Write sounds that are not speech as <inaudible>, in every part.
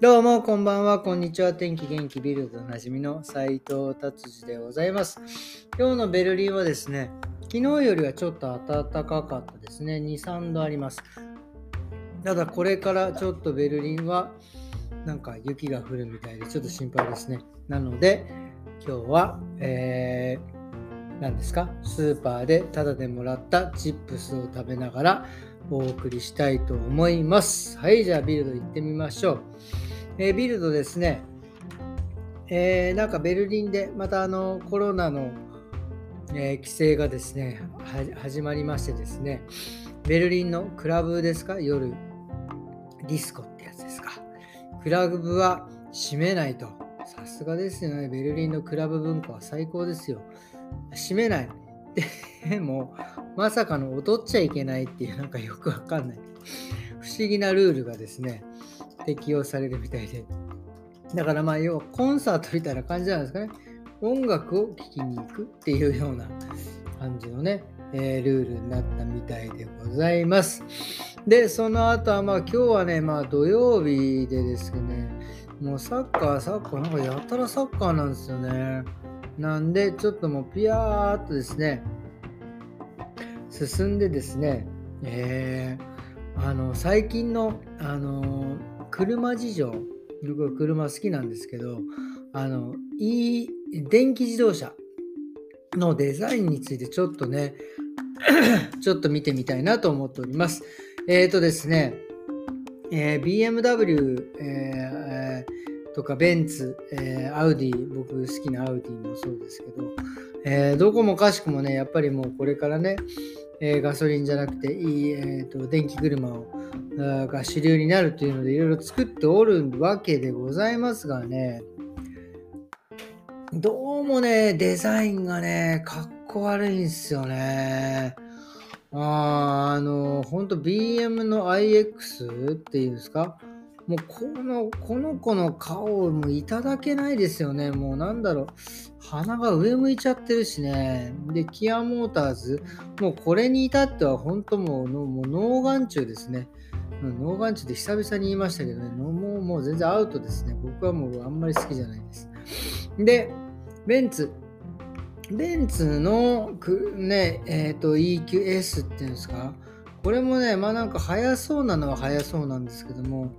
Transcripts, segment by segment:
どうも、こんばんは、こんにちは。天気元気ビルドおなじみの斉藤達治でございます。今日のベルリンはですね、昨日よりはちょっと暖かかったですね。2、3度あります。ただ、これからちょっとベルリンはなんか雪が降るみたいで、ちょっと心配ですね。なので、今日は、えー、何ですか？スーパーでタダでもらったチップスを食べながらお送りしたいと思います。はい、じゃあビルド行ってみましょう。えービルドですね、えーなんかベルリンでまたあのコロナの、えー規制がですね始まりましてですねベルリンのクラブですか？夜ディスコってやつですか。クラブは閉めないと。さすがですよね。ベルリンのクラブ文化は最高ですよ。閉めない。<laughs> でもまさかの踊っちゃいけないっていうなんかよくわかんない。不思議なルールがですね適用されるみたいで。だからまあ要はコンサートみたいな感じなんですかね。音楽を聴きに行くっていうような感じのね、えールールになったみたいでございます。で、その後はまあ今日はね、まあ土曜日でですね、もうサッカー、サッカー、なんかやたらサッカーなんですよね。なんで、ちょっともうピヤーっとですね、進んでですね、えーあの最近の、あの車事情僕は車好きなんですけどあのいい電気自動車のデザインについてちょっとね <clears throat> ちょっと見てみたいなと思っております。えっ、ー、とですね、えー BMW、えーとかベンツ、えーアウディ僕好きなアウディもそうですけど、えどこもかしくもねやっぱりもうこれからね、えーガソリンじゃなくていい、えーと電気車をが主流になるというのでいろいろ作っておるわけでございますがねどうもねデザインがねかっこ悪いんですよね。あーあの本当 BM の iX っていうんですか？もうこのこの子の顔もいただけないですよね。もうなんだろう。鼻が上向いちゃってるしね。でキアモーターズ。もうこれに至っては本当もうもう脳眼中ですね。脳眼中で久々に言いましたけどね、もうもう全然アウトですね。僕はもうあんまり好きじゃないです。で、ベンツ。ベンツのね、えっ、と EQS っていうんですか？これもね、まあなんか速そうなのは速そうなんですけども、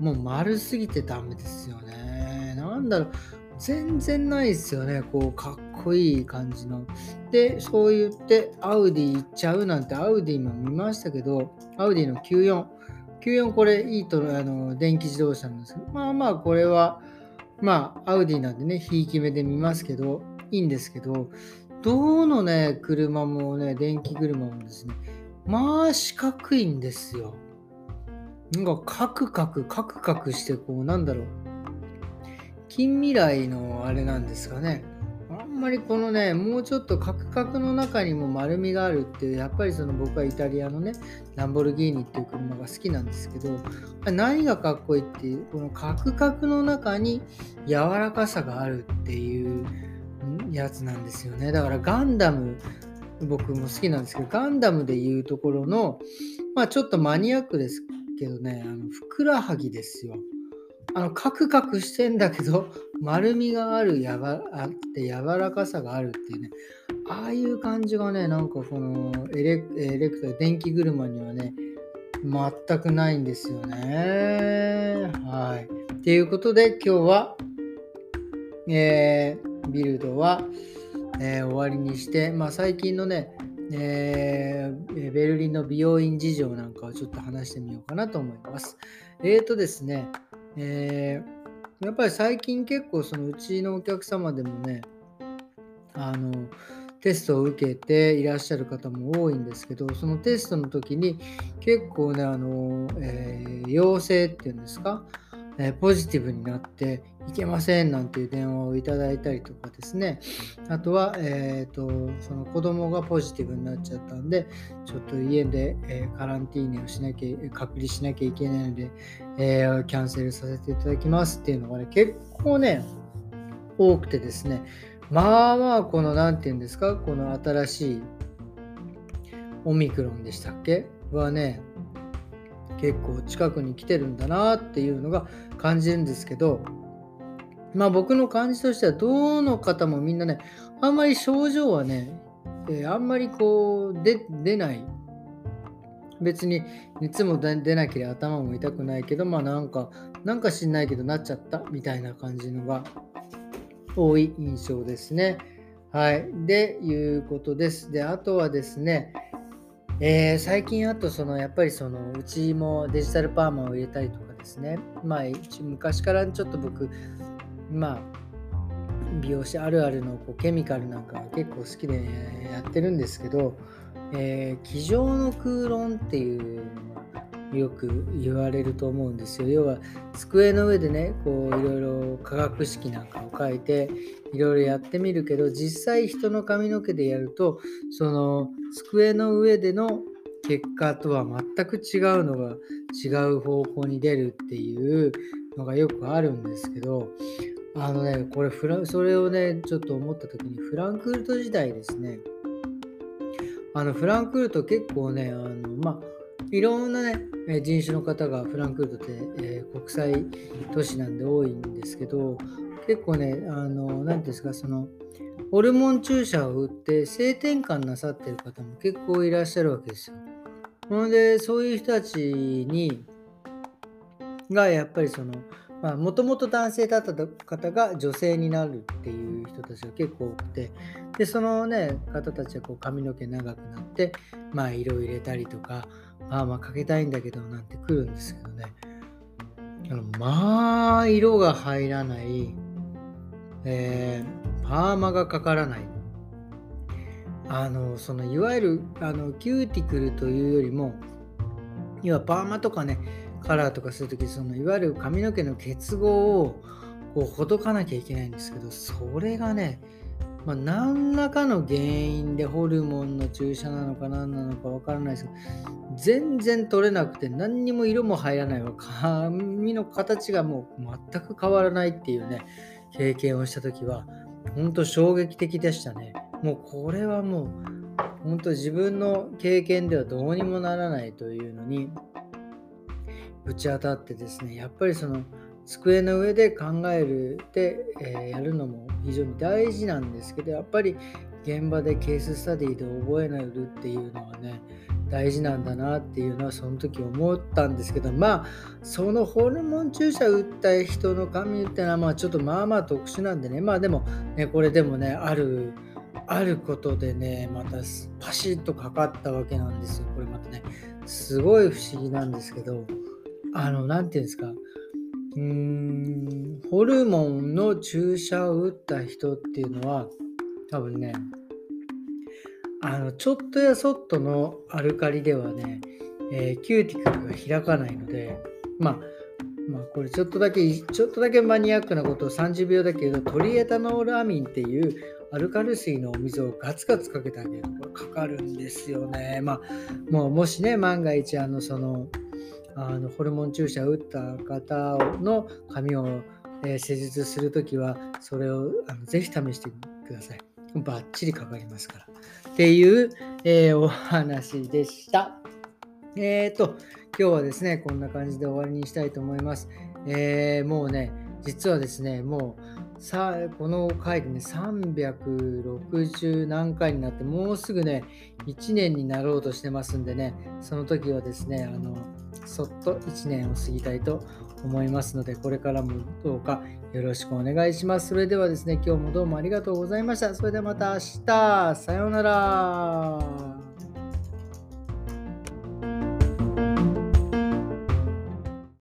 もう丸すぎてダメですよね。なんだろう、全然ないですよね。こう、かっこいい感じの。で、そう言って、アウディ行っちゃうなんて、アウディも見ましたけど、アウディの94。94これいいとあの電気自動車なんですけど、まあまあこれは、まあアウディなんでね、ひいき目で見ますけど、いいんですけど、どのね、車もね、電気車もですね、まあ四角いんですよ。なんかカクカクカクカクしてこうなんだろう。近未来のあれなんですかね。あんまりこのねもうちょっとカクカクの中にも丸みがあるっていうやっぱりその僕はイタリアのねランボルギーニっていう車が好きなんですけど何がかっこいいっていうこのカクカクの中に柔らかさがあるっていうやつなんですよね。だからガンダム僕も好きなんですけどガンダムでいうところのまあちょっとマニアックです。けどね、あのふくらはぎですよ。あのカクカクしてんだけど <laughs> 丸みがあるやがあって柔らかさがあるっていうねああいう感じがねなんかこのエレエレクト電気車にはね全くないんですよね。はい。ということで今日は、えービルドは、えー終わりにして、まあ、最近のね、えーベルリンの美容院事情なんかをちょっと話してみようかなと思います。えーとですね、えーやっぱり最近結構そのうちのお客様でもね、あの、テストを受けていらっしゃる方も多いんですけど、そのテストの時に結構ね、あの、えー陽性っていうんですか、えーポジティブになっていけませんなんていう電話をいただいたりとかですね、あとは、えー、とその子供がポジティブになっちゃったんで、ちょっと家で、えーカランティーネをしなきゃ、隔離しなきゃいけないので、えーキャンセルさせていただきますっていうのがね、結構ね、多くてですね、まあまあ、この、なんていうんですか、この新しいオミクロンでしたっけ？はね、結構近くに来てるんだなっていうのが感じるんですけどまあ僕の感じとしてはどの方もみんなねあんまり症状はね、えー、あんまりこう出出ない別に熱も出なければ頭も痛くないけどまあなんかなんか知んないけどなっちゃったみたいな感じのが多い印象ですね。はい。で、いうことです。で、あとはですね、えー、最近あとそのやっぱりそのうちもデジタルパーマを入れたりとかですねまあ昔からちょっと僕まあ美容師あるあるのこうケミカルなんか結構好きでやってるんですけど、えー、机上の空論っていうよく言われると思うんですよ。要は机の上でねこういろいろ化学式なんかを書いていろいろやってみるけど実際人の髪の毛でやるとその机の上での結果とは全く違うのが違う方向に出るっていうのがよくあるんですけどあのねこれフラそれをねちょっと思った時にフランクフルト時代ですねあのフランクフルト結構ねあのまあいろんなね人種の方がフランクフルトって、えー、国際都市なんで多いんですけど結構ねあの何ですかそのホルモン注射を打って性転換なさってる方も結構いらっしゃるわけですよ。なのでそういう人たちにがやっぱりそのもともと男性だった方が女性になるっていう人たちが結構多くてでそのね方たちはこう髪の毛長くなってまあ色入れたりとかパーマかけたいんだけどなんて来るんですけどね。あのまあ色が入らない、えー、パーマがかからない。あのそのいわゆるあのキューティクルというよりも要はパーマとかねカラーとかするときそのいわゆる髪の毛の結合をこうほどかなきゃいけないんですけどそれがね、まあ、何らかの原因でホルモンの注射なのか何なのかわからないですけど全然取れなくて何にも色も入らないわ。髪の形がもう全く変わらないっていうね経験をした時は本当衝撃的でしたね。もうこれはもう本当自分の経験ではどうにもならないというのにぶち当たってですねやっぱりその机の上で考えるで、えー、やるのも非常に大事なんですけどやっぱり現場でケーススタディで覚えないるっていうのはね大事なんだなっていうのはその時思ったんですけどまあそのホルモン注射打った人の髪っていうのはまあちょっとまあまあ特殊なんでねまあでもねこれでもねあるあることでねまたパシッとかかったわけなんですよ。これまたねすごい不思議なんですけど。あの、なんていうんですか、うーん、ホルモンの注射を打った人っていうのは、多分ね、あの、ちょっとやそっとのアルカリではね、えー、キューティクルが開かないので、まあ、まあ、これちょっとだけ、ちょっとだけマニアックなことを30秒だけ言うと、トリエタノールアミンっていうアルカリ水のお水をガツガツかけてあげると、これかかるんですよね。まあ、もうもしね、万が一、あの、その、あのホルモン注射を打った方の髪を、えー、施術するときはそれをあのぜひ試してください。バッチリかかりますから。っていう、えー、お話でした。えっ、ー、と、今日はですね、こんな感じで終わりにしたいと思います。えー、もうね、実はですね、もうさこの回でね、360何回になって、もうすぐね、1年になろうとしてますんでね、その時はですね、あの、そっと1年を過ぎたいと思いますので、これからもどうかよろしくお願いします。それではですね、今日もどうもありがとうございました。それではまた明日、さようなら。